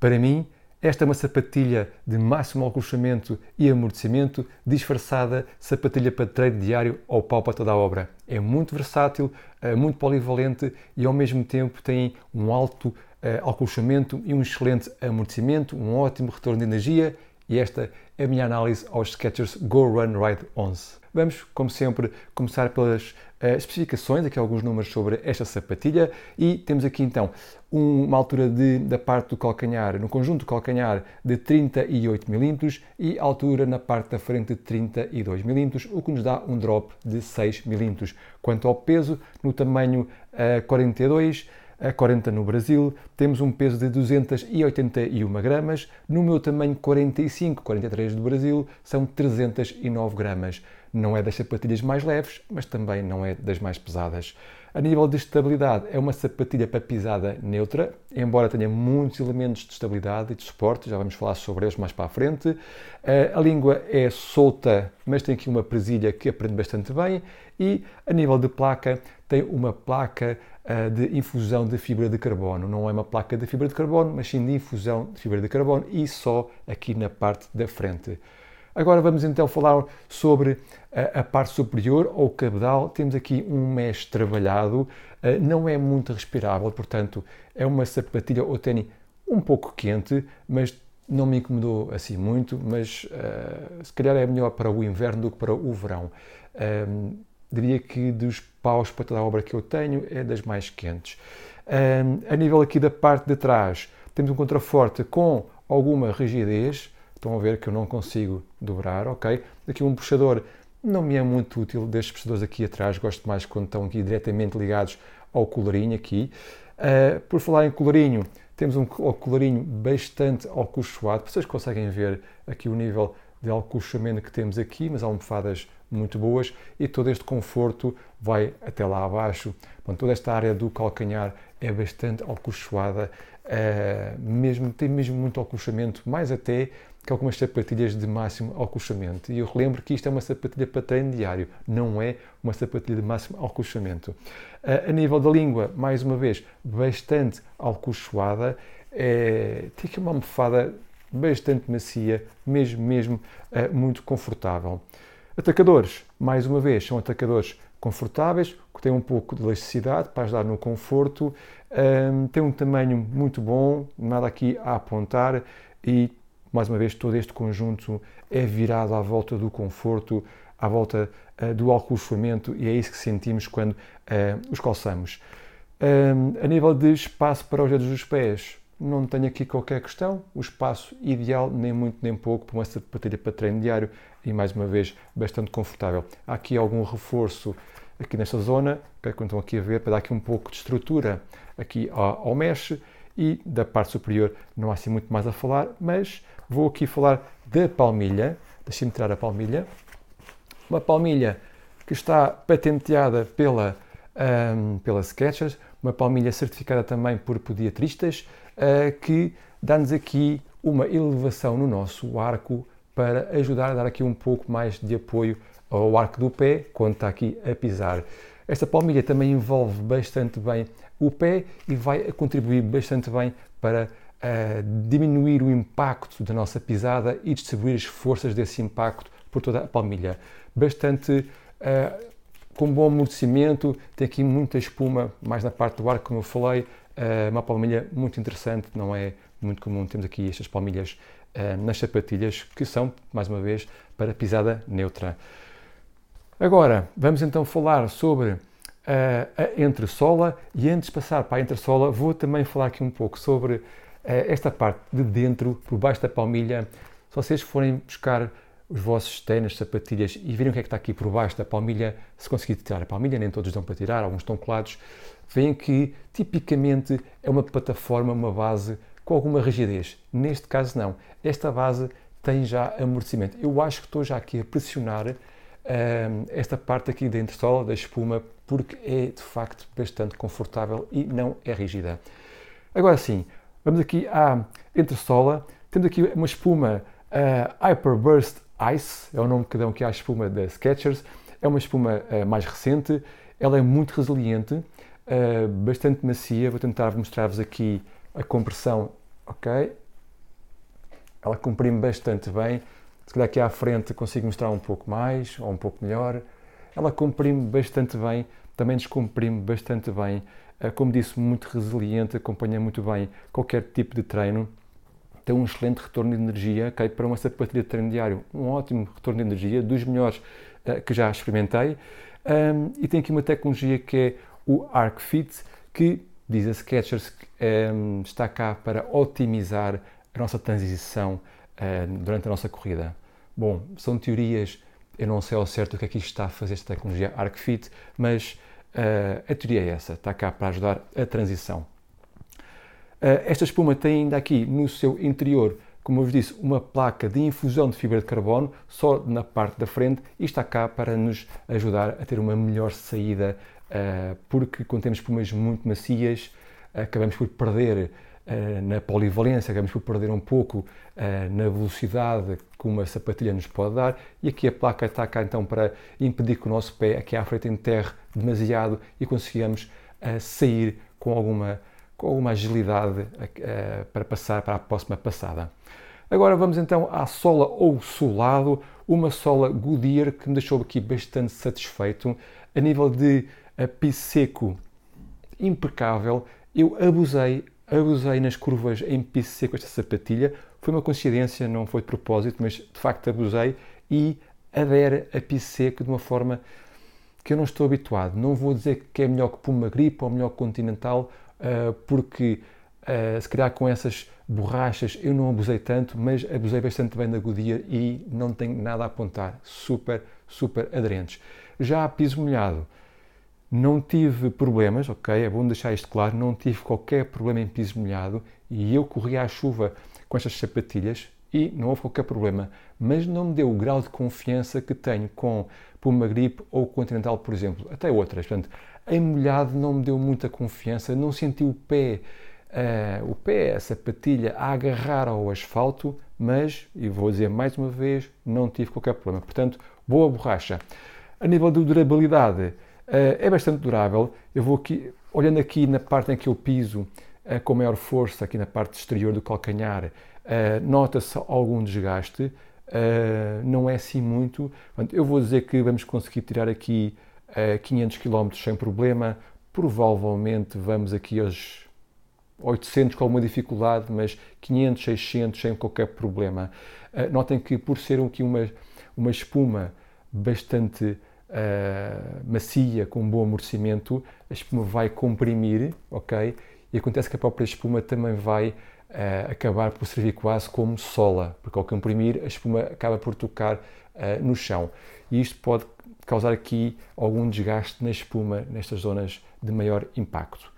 Para mim, esta é uma sapatilha de máximo acolchamento e amortecimento, disfarçada sapatilha para treino diário ou pau para toda a obra. É muito versátil, é muito polivalente e ao mesmo tempo tem um alto é, acolchamento e um excelente amortecimento, um ótimo retorno de energia e esta é a minha análise aos Skechers Go Run Ride 11. Vamos, como sempre, começar pelas uh, especificações, aqui alguns números sobre esta sapatilha e temos aqui então uma altura de, da parte do calcanhar, no conjunto do calcanhar de 38 mm e altura na parte da frente de 32 mm, o que nos dá um drop de 6 mm. Quanto ao peso, no tamanho uh, 42 a 40 no Brasil, temos um peso de 281 gramas, no meu tamanho 45, 43 do Brasil, são 309 gramas. Não é das sapatilhas mais leves, mas também não é das mais pesadas. A nível de estabilidade, é uma sapatilha para pisada neutra, embora tenha muitos elementos de estabilidade e de suporte, já vamos falar sobre eles mais para a frente. A língua é solta, mas tem aqui uma presilha que aprende bastante bem. E a nível de placa, tem uma placa de infusão de fibra de carbono. Não é uma placa de fibra de carbono, mas sim de infusão de fibra de carbono e só aqui na parte da frente. Agora vamos então falar sobre a, a parte superior ou cabedal. Temos aqui um mesh trabalhado, uh, não é muito respirável, portanto é uma sapatilha ou tênis um pouco quente, mas não me incomodou assim muito, mas uh, se calhar é melhor para o inverno do que para o verão. Um, diria que dos paus para toda a obra que eu tenho é das mais quentes. Um, a nível aqui da parte de trás, temos um contraforte com alguma rigidez, Estão a ver que eu não consigo dobrar, ok? Aqui um puxador não me é muito útil destes puxadores aqui atrás, gosto mais quando estão aqui diretamente ligados ao colarinho aqui. Uh, por falar em colarinho, temos um colarinho bastante alcochoado, vocês conseguem ver aqui o nível de alcochamento que temos aqui, mas almofadas muito boas e todo este conforto vai até lá abaixo. Bom, toda esta área do calcanhar é bastante alcochoada, uh, mesmo, tem mesmo muito alcochamento, mais até que algumas sapatilhas de máximo acolchamento. E eu relembro que isto é uma sapatilha para treino diário, não é uma sapatilha de máximo acolchamento. A nível da língua, mais uma vez, bastante alcochoada, é, tem aqui uma almofada bastante macia, mesmo, mesmo é, muito confortável. Atacadores, mais uma vez, são atacadores confortáveis, que têm um pouco de elasticidade para ajudar no conforto, um, tem um tamanho muito bom, nada aqui a apontar e mais uma vez, todo este conjunto é virado à volta do conforto, à volta uh, do acolchoamento e é isso que sentimos quando uh, os calçamos. Um, a nível de espaço para os dedos dos pés, não tenho aqui qualquer questão. O espaço ideal, nem muito nem pouco, para uma sapatilha para treino diário e, mais uma vez, bastante confortável. Há aqui algum reforço aqui nesta zona, que estão aqui a ver, para dar aqui um pouco de estrutura aqui ao, mesh e da parte superior não há assim muito mais a falar, mas vou aqui falar da palmilha. Deixem-me tirar a palmilha. Uma palmilha que está patenteada pela, um, pela Skechers, uma palmilha certificada também por podiatristas, que dá-nos aqui uma elevação no nosso arco para ajudar a dar aqui um pouco mais de apoio ao arco do pé quando está aqui a pisar. Esta palmilha também envolve bastante bem o pé e vai contribuir bastante bem para uh, diminuir o impacto da nossa pisada e distribuir as forças desse impacto por toda a palmilha. Bastante uh, com bom amortecimento, tem aqui muita espuma, mais na parte do ar, como eu falei, uh, uma palmilha muito interessante, não é muito comum, temos aqui estas palmilhas nas sapatilhas, que são, mais uma vez, para pisada neutra. Agora, vamos então falar sobre a entressola. E antes de passar para a entressola, vou também falar aqui um pouco sobre eh, esta parte de dentro, por baixo da palmilha, se vocês forem buscar os vossos ténis, sapatilhas e virem o que é que está aqui por baixo da palmilha, se conseguir tirar a palmilha, nem todos dão para tirar, alguns estão colados, veem que tipicamente é uma plataforma, uma base com alguma rigidez. Neste caso não. Esta base tem já amortecimento. Eu acho que estou já aqui a pressionar uh, esta parte aqui da entressola, da espuma, porque é de facto bastante confortável e não é rígida. Agora sim, Vamos aqui à entressola. Temos aqui uma espuma uh, Hyperburst Ice, é o nome que dão aqui à espuma da Skechers. É uma espuma uh, mais recente, ela é muito resiliente, uh, bastante macia. Vou tentar mostrar-vos aqui a compressão, ok? ela comprime bastante bem. Se calhar aqui à frente consigo mostrar um pouco mais ou um pouco melhor. Ela comprime bastante bem, também descomprime bastante bem. Eh, como disse, muito resiliente, acompanha muito bem qualquer tipo de treino. Tem um excelente retorno de energia okay, para uma sapatilha de treino diário. Um ótimo retorno de energia, dos melhores uh, que já experimentei. Um, e tem aqui uma tecnologia que é o ArcFit, que diz a Skechers um, está cá para otimizar a nossa transição durante a nossa corrida. Bom, são teorias, eu não sei ao certo o que é que isto está a fazer esta tecnologia ArcFit, mas uh, a teoria é essa, está cá para ajudar a transição. Uh, esta espuma tem ainda aqui no seu interior, como eu vos disse, uma placa de infusão de fibra de carbono só na parte da frente e está cá para nos ajudar a ter uma melhor saída, uh, porque quando temos espumas muito macias, acabamos por perder eh, na polivalência, acabamos por perder um pouco eh, na velocidade que uma sapatilha nos pode dar. E aqui a placa está cá então para impedir que o nosso pé aqui à frente enterre demasiado e consigamos eh, sair com alguma, com alguma agilidade para passar para a próxima passada. Agora vamos então à sola ou solado, uma sola Goodyear que me deixou aqui bastante satisfeito. A nível de piso seco impecável, eu abusei abusei nas curvas em PCC com esta sapatilha. Foi uma coincidência, não foi de propósito, mas de facto abusei e adere a PCC de uma forma que eu não estou habituado. Não vou dizer que é melhor que Puma Grip ou melhor que Continental, eh, porque eh, se calhar com essas borrachas eu não abusei tanto, mas abusei bastante bem da Goodyear e não tenho nada a apontar. Super, super aderentes. Já a piso molhado, não tive problemas, ok? É bom deixar isto claro, não tive qualquer problema em piso molhado e eu corri à chuva com estas sapatilhas e não houve qualquer problema, mas não me deu o grau de confiança que tenho com Puma Grip ou Continental, por exemplo, até outras. Portanto, em molhado não me deu muita confiança, não senti o pé, uh, o pé, a sapatilha a agarrar ao asfalto, mas, e vou dizer mais uma vez, não tive qualquer problema. Portanto, boa borracha. A nível de durabilidade, eh, é bastante durável. Eu vou aqui, olhando aqui na parte em que eu piso eh, com maior força, aqui na parte exterior do calcanhar, nota-se algum desgaste. não é assim muito. Eu vou dizer que vamos conseguir tirar aqui 500 km sem problema. Provavelmente vamos aqui aos 800 com alguma dificuldade, mas 500, 600 sem qualquer problema. Notem que por ser aqui uma, uma espuma bastante uh, macia, com um bom amortecimento, a espuma vai comprimir, ok? E acontece que a própria espuma também vai uh, acabar por servir quase como sola, porque ao comprimir a espuma acaba por tocar uh, no chão. E isto pode causar aqui algum desgaste na espuma, nestas zonas de maior impacto.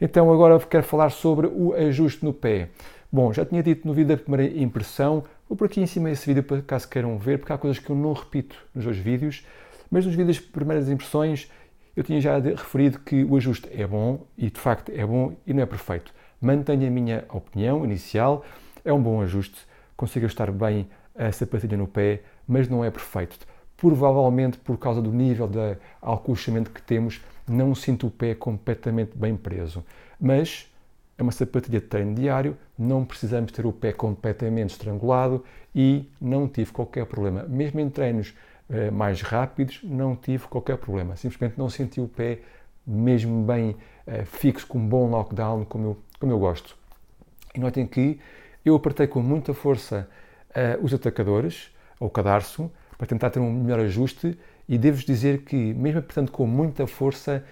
Então agora quero falar sobre o ajuste no pé. Bom, já tinha dito no vídeo da primeira impressão, vou por aqui em cima desse vídeo para caso queiram ver, porque há coisas que eu não repito nos dois vídeos. Mas nos vídeos de primeiras impressões eu tinha já referido que o ajuste é bom e de facto é bom e não é perfeito. Mantenho a minha opinião inicial, é um bom ajuste, consigo estar bem a sapatilha no pé, mas não é perfeito. Provavelmente por causa do nível de alcochamento que temos, não sinto o pé completamente bem preso. Mas é uma sapatilha de treino diário, não precisamos ter o pé completamente estrangulado e não tive qualquer problema. Mesmo em treinos eh, mais rápidos, não tive qualquer problema. Simplesmente não senti o pé mesmo bem uh, fixo, com um bom lockdown, como eu, como eu gosto. E notem que eu apertei com muita força uh, os atacadores, ou o cadarço, para tentar ter um melhor ajuste e devo-vos dizer que, mesmo apertando com muita força,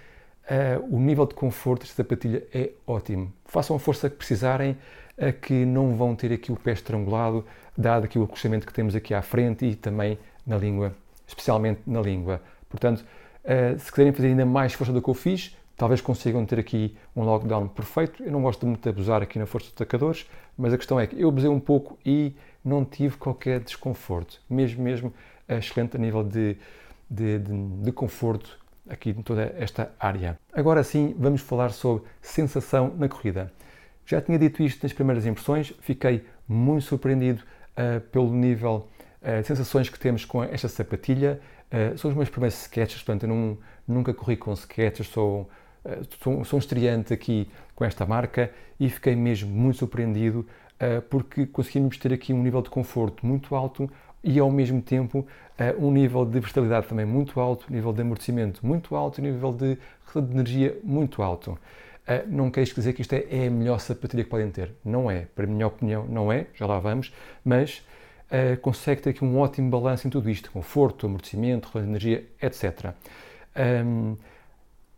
uh, o nível de conforto desta sapatilha é ótimo. Façam a força que precisarem, uh, que não vão ter aqui o pé estrangulado, dado aqui o acostamento que temos aqui à frente e também na língua especialmente na língua. Portanto, eh, se quiserem fazer ainda mais força do que eu fiz, talvez consigam ter aqui um lockdown perfeito. Eu não gosto muito de abusar aqui na força dos atacadores, mas a questão é que eu abusei um pouco e não tive qualquer desconforto, mesmo, mesmo excelente a nível de, de, de, de conforto aqui em toda esta área. Agora sim, vamos falar sobre sensação na corrida. Já tinha dito isto nas primeiras impressões, fiquei muito surpreendido uh, pelo nível uh, sensações que temos com esta sapatilha. Uh, são os meus primeiros sketches, portanto, eu não, nunca corri com sketches, sou, uh, sou, sou um estreante aqui com esta marca e fiquei mesmo muito surpreendido porque conseguimos ter aqui um nível de conforto muito alto e ao mesmo tempo um nível de versatilidade também muito alto, nível de amortecimento muito alto, nível de, de energia muito alto. Não queres dizer que isto é, é a melhor sapatilha que podem ter. Não é. Para a minha opinião, não é. Já lá vamos. Mas consegue ter aqui um ótimo balanço em tudo isto: conforto, amortecimento, energia, etc.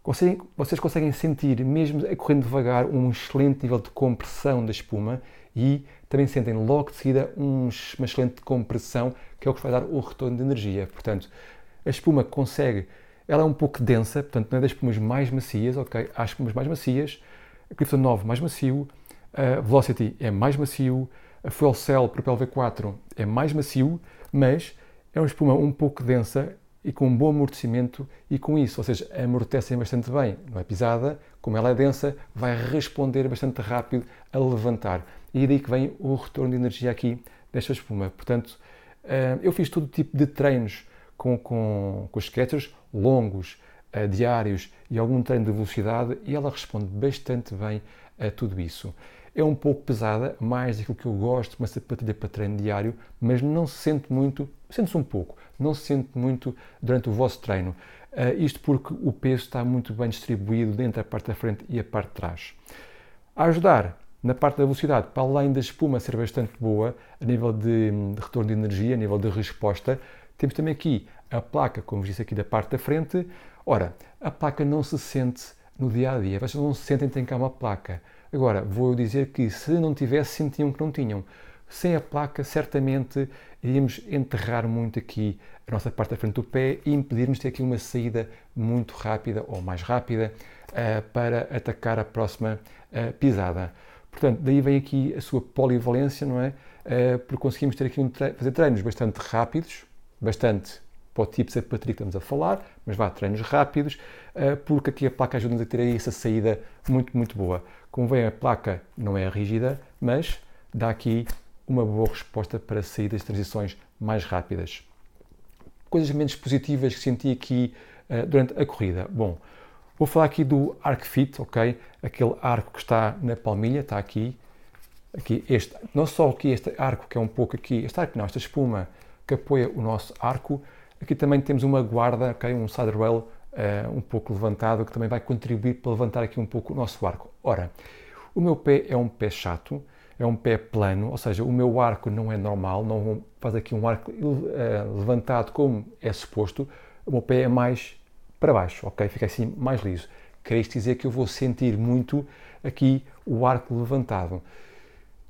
conseguem, vocês conseguem sentir, mesmo a correndo devagar, um excelente nível de compressão da espuma e também sentem logo de seguida um, uma excelente compressão, que é o que vai dar o retorno de energia. Portanto, a espuma consegue, ela é um pouco densa, portanto, não é das espumas mais macias, ok? Há espumas mais macias, a Clifton 9 mais macio, a Velocity é mais macio, a Fuel Cell Propel V4 é mais macio, mas é uma espuma um pouco densa e com um bom amortecimento e com isso, ou seja, amortecem bastante bem. Não é pisada, como ela é densa, vai responder bastante rápido a levantar. E é daí que vem o retorno de energia aqui desta espuma. Portanto, eh, eu fiz todo tipo de treinos com, com, com os sketchers, longos, eh, diários e algum treino de velocidade e ela responde bastante bem a tudo isso. É um pouco pesada, mais daquilo que eu gosto, uma sapatilha para treino diário, mas não se sente muito, sente-se um pouco, não se sente muito durante o vosso treino. Uh, isto porque o peso está muito bem distribuído dentro da parte da frente e a parte de trás. A ajudar na parte da velocidade, para além da espuma ser bastante boa, a nível de, de retorno de energia, a nível de resposta, temos também aqui a placa, como disse aqui da parte da frente. Ora, a placa não se sente no dia a dia, vocês não se sentem que tem cá uma placa. Agora, vou dizer que se não tivesse, sentiam que não tinham. Sem a placa, certamente iríamos enterrar muito aqui a nossa parte da frente do pé e impedir-nos de ter aqui uma saída muito rápida ou mais rápida uh, para atacar a próxima uh, pisada. Portanto, daí vem aqui a sua polivalência, não é? Uh, porque conseguimos ter aqui um tre fazer treinos bastante rápidos, bastante para o tipo de que estamos a falar, mas vá, treinos rápidos, porque aqui a placa ajuda-nos a ter aí essa saída muito, muito boa. Como vem, a placa não é rígida, mas dá aqui uma boa resposta para saídas de transições mais rápidas. Coisas menos positivas que senti aqui uh, durante a corrida. Bom, vou falar aqui do Arc Fit, ok? Aquele arco que está na palmilha, está aqui. Aqui este, não só aqui este arco que é um pouco aqui, este arco não, esta espuma que apoia o nosso arco. Aqui também temos uma guarda, ok? Um rail uh, um pouco levantado, que também vai contribuir para levantar aqui um pouco o nosso arco. Ora, o meu pé é um pé chato, é um pé plano, ou seja, o meu arco não é normal, não faz aqui um arco uh, levantado como é suposto, o meu pé é mais para baixo, ok? Fica assim mais liso. Quer isto dizer que eu vou sentir muito aqui o arco levantado.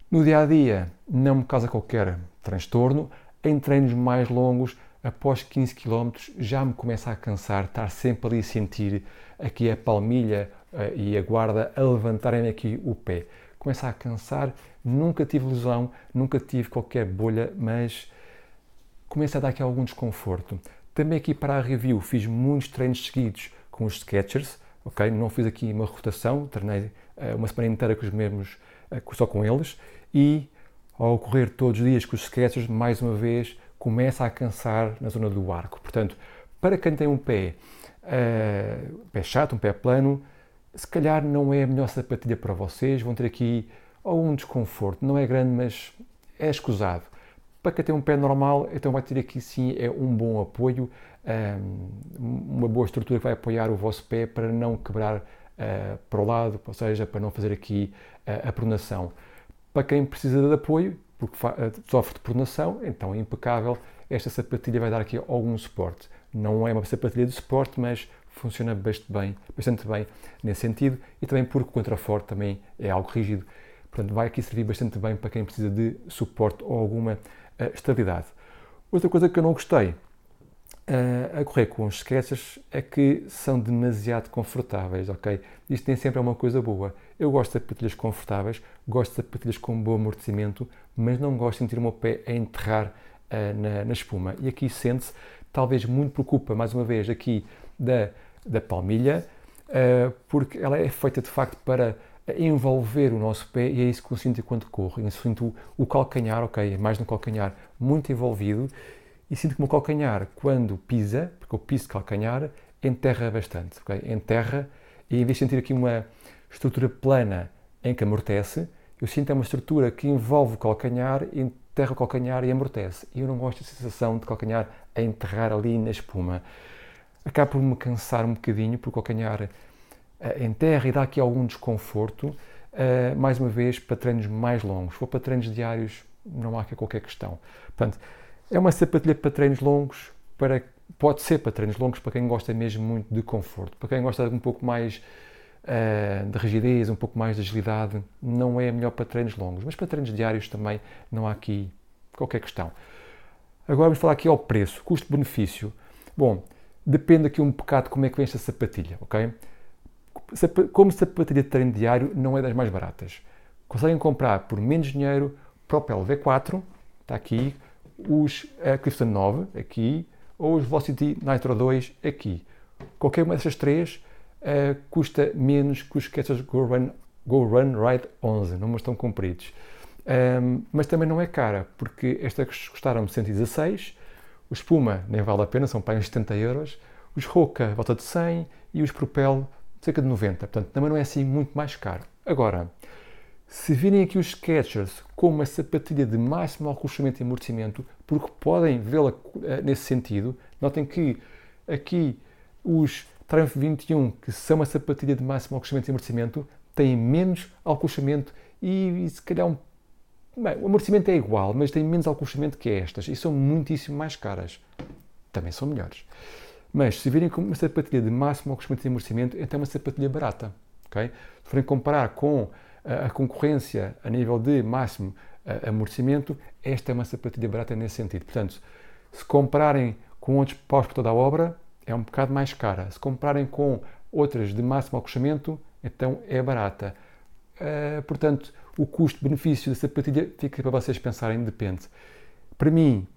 No dia a dia não me causa qualquer transtorno, em treinos mais longos após 15 km já me começa a cansar, estar sempre ali a sentir aqui a palmilha uh, e a guarda a levantarem aqui o pé. Começa a cansar, nunca tive lesão, nunca tive qualquer bolha, mas começa a dar aqui algum desconforto. Também aqui para a review fiz muitos treinos seguidos com os Sketchers, ok? Não fiz aqui uma rotação, treinei uh, uma semana inteira com os mesmos, uh, só com eles, e ao correr todos os dias com os Sketchers, mais uma vez, começa a cansar na zona do arco. Portanto, para quem tem um pé, uh, pé chato, um pé plano, se calhar não é a melhor sapatilha para vocês, vão ter aqui algum desconforto. Não é grande, mas é escusado. Para quem tem um pé normal, então vai ter aqui sim é um bom apoio, eh, uma boa estrutura que vai apoiar o vosso pé para não quebrar uh, para o lado, ou seja, para não fazer aqui a pronação. Para quem precisa de apoio, porque eh, sofre de pronação, então é impecável. Esta sapatilha vai dar aqui algum suporte. Não é uma sapatilha de suporte, mas funciona bastante bem, bastante bem nesse sentido e também porque o contraforte também é algo rígido. Portanto, vai aqui servir bastante bem para quem precisa de suporte ou alguma uh, estabilidade. Outra coisa que eu não gostei a correr com os sketches é que são demasiado confortáveis, ok? Isto nem sempre é uma coisa boa. Eu gosto de sapatilhas confortáveis, gosto de sapatilhas com bom amortecimento, mas não gosto de sentir o meu pé a enterrar uh, na, na, espuma. E aqui sente-se, talvez muito preocupa, mais uma vez, aqui da, da palmilha, uh, porque ela é feita de facto para envolver o nosso pé e é isso que eu sinto quando corro. Eu sinto o calcanhar, ok, é mais no calcanhar, muito envolvido e sinto que o meu calcanhar, quando pisa, porque eu piso calcanhar, enterra bastante? Enterra e em vez de sentir aqui uma estrutura plana em que amortece, eu sinto é uma estrutura que envolve o calcanhar, enterra o calcanhar e amortece. E eu não gosto da sensação de calcanhar a enterrar ali na espuma. Acaba por me cansar um bocadinho, porque o calcanhar uh, enterra e dá aqui algum desconforto. Uh, mais uma vez, para treinos mais longos. Se for para treinos diários, não há aqui qualquer questão. Portanto, é uma sapatilha para treinos longos, para, pode ser para treinos longos para quem gosta mesmo muito de conforto. Para quem gosta de um pouco mais uh, de rigidez, um pouco mais de agilidade, não é melhor para treinos longos, mas para treinos diários também não há aqui qualquer questão. Agora vamos falar aqui ao preço, custo-benefício. Bom, depende aqui um bocado como é que vem esta sapatilha, ok? Como sapatilha de treino diário não é das mais baratas. Conseguem comprar por menos dinheiro Propel V4, está aqui, os uh, Clifton 9, aqui, ou os Velocity Nitro 2, aqui. Qualquer uma dessas três uh, custa menos que os Skechers Go Run, Go Run Ride 11, não estão compridos. Um, mas também não é cara, porque estas custaram 116, os Puma nem vale a pena, são uns 70 euros, os Roca volta de 100 e os Propel cerca de 90, portanto também não é assim muito mais caro. Agora, se virem aqui os Skechers como uma sapatilha de máximo acolchamento e amortecimento, porque podem vê-la eh, nesse sentido, notem que aqui os Triumph 21, que são uma sapatilha de máximo acolchamento e amortecimento, têm menos acolchamento e, e se calhar um, bem, o amortecimento é igual, mas têm menos acolchamento que estas e são muitíssimo mais caras. Também são melhores. Mas se virem como uma sapatilha de máximo acolchamento e amortecimento, então é uma sapatilha barata. Okay? Se forem comparar com a, concorrência a nível de máximo amortecimento, esta é uma sapatilha barata nesse sentido. Portanto, se compararem com outros paus por toda a obra, é um bocado mais cara. Se compararem com outras de máximo acolchamento, então é barata. Uh, portanto, o custo-benefício da sapatilha fica para vocês pensarem, depende. Para mim,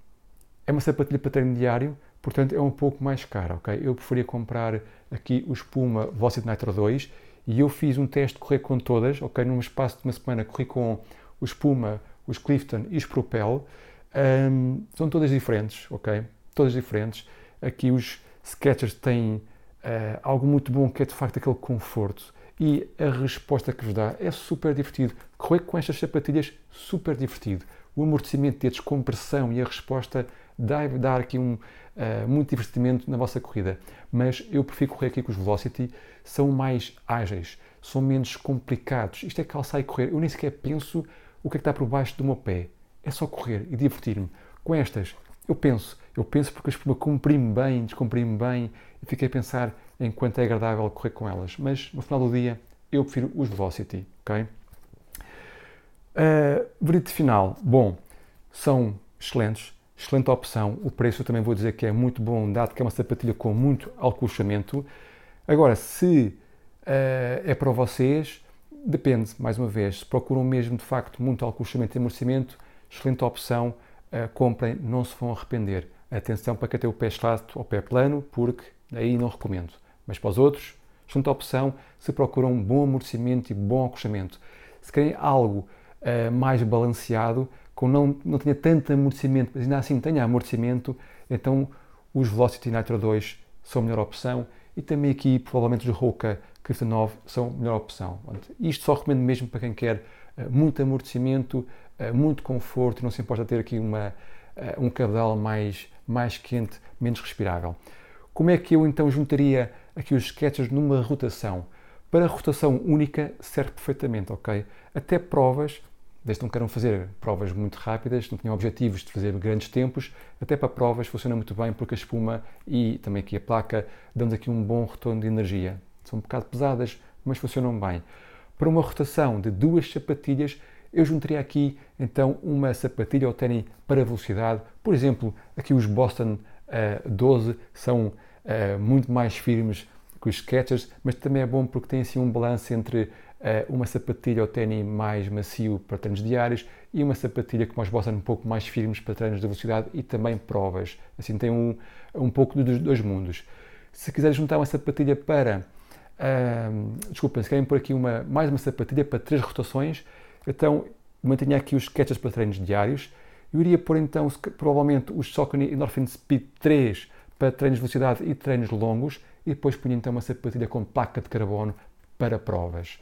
é uma sapatilha para treino diário, portanto é um pouco mais cara, ok? Eu preferia comprar aqui o Spuma Velocity Nitro 2 e eu fiz um teste de correr com todas, ok? Num espaço de uma semana corri com o Spuma, os Clifton e os Propel. Um, são todas diferentes, ok? Todas diferentes. Aqui os Skechers têm uh, algo muito bom que é de facto aquele conforto e a resposta que vos dá é super divertido. Correr com estas sapatilhas, super divertido. O amortecimento a descompressão e a resposta deve dar aqui um uh, muito divertimento na vossa corrida. Mas eu prefiro correr aqui com os Velocity, são mais ágeis, são menos complicados. Isto é calçar e correr. Eu nem sequer penso o que é que está por baixo do meu pé. É só correr e divertir-me. Com estas, eu penso, eu penso porque a espuma comprime bem, descomprime bem e fiquei a pensar em quanto é agradável correr com elas. Mas no final do dia eu prefiro os Velocity, ok? Uh, verito final, bom, são excelentes, excelente opção. O preço também vou dizer que é muito bom, dado que é uma sapatilha com muito alcochamento. Agora, se uh, é para vocês, depende, mais uma vez, se procuram mesmo de facto muito alcochamento e amortecimento, excelente opção uh, comprem, não se vão arrepender. Atenção para quem tem o pé estrato ou pé plano, porque aí não recomendo. Mas para os outros, excelente opção se procuram um bom amortecimento e bom acostamento. Se querem algo uh, mais balanceado, com não, não tenha tanto amortecimento, mas ainda assim tenha amortecimento, então os Velocity Nitro 2 são a melhor opção e também aqui provavelmente os Roca Crystal 9 são a melhor opção. Isto só recomendo mesmo para quem quer uh, muito amortecimento, eh, muito conforto, não se importa ter aqui uma, eh, um cabedal mais, mais quente, menos respirável. Como é que eu então juntaria aqui os sketches numa rotação? Para rotação única serve perfeitamente, ok? Até provas, desde não queiram fazer provas muito rápidas, não tenham objetivos de fazer grandes tempos, até para provas funciona muito bem porque a espuma e também aqui a placa dão-nos aqui um bom retorno de energia. São um bocado pesadas, mas funcionam bem. Para uma rotação de duas sapatilhas, eu juntaria aqui então uma sapatilha ou ténis para velocidade. Por exemplo, aqui os Boston uh, eh, 12 são uh, muito mais firmes que os Skechers, mas também é bom porque tem assim um balanço entre uma sapatilha ou ténis mais macio para treinos diários e uma sapatilha como os Boston um pouco mais firmes para treinos de velocidade e também provas. Assim tem um, um pouco dos dois mundos. Se quiser juntar uma sapatilha para Uh, desculpem, se querem pôr aqui uma, mais uma sapatilha para três rotações, então, mantenha aqui os sketches para treinos diários. Eu iria pôr então, provavelmente, os Saucony Endorphin Speed 3 para treinos de velocidade e treinos longos. E depois punha então uma sapatilha com placa de carbono para provas.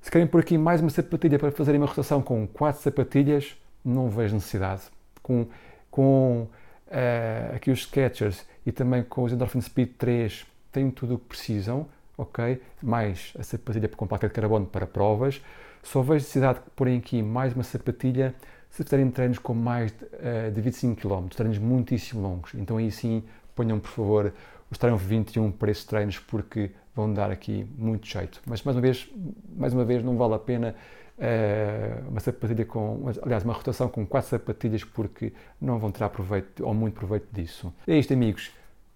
Se querem por aqui mais uma sapatilha para fazerem uma rotação com quatro sapatilhas, não vejo necessidade. Com, com uh, aqui os Skechers e também com os Endorphin Speed 3 têm tudo o que precisam, ok? Mais a sapatilha com placa de carbono para provas. Só vejo necessidade de porem aqui mais uma sapatilha se fizerem treinos com mais uh, de 25 km, treinos muitíssimo longos. Então aí sim ponham por favor os treinos 21 para esses treinos porque vão dar aqui muito jeito. Mas mais uma vez, mais uma vez não vale a pena uh, uma sapatilha com, aliás, uma rotação com quatro sapatilhas porque não vão tirar proveito ou muito proveito disso. É isto, amigos.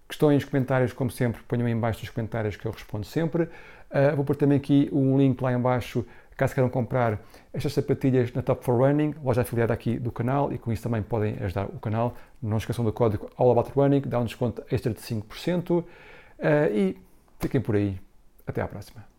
Questões, comentários, como sempre, ponham aí em baixo nos comentários que eu respondo sempre. Uh, vou pôr também aqui um link lá em baixo caso queiram comprar estas sapatilhas na Top for Running, loja afiliada aqui do canal e com isso também podem ajudar o canal. Não esqueçam do código All About Running, dá um desconto extra de 5% uh, eh, e fiquem por aí. Até à próxima.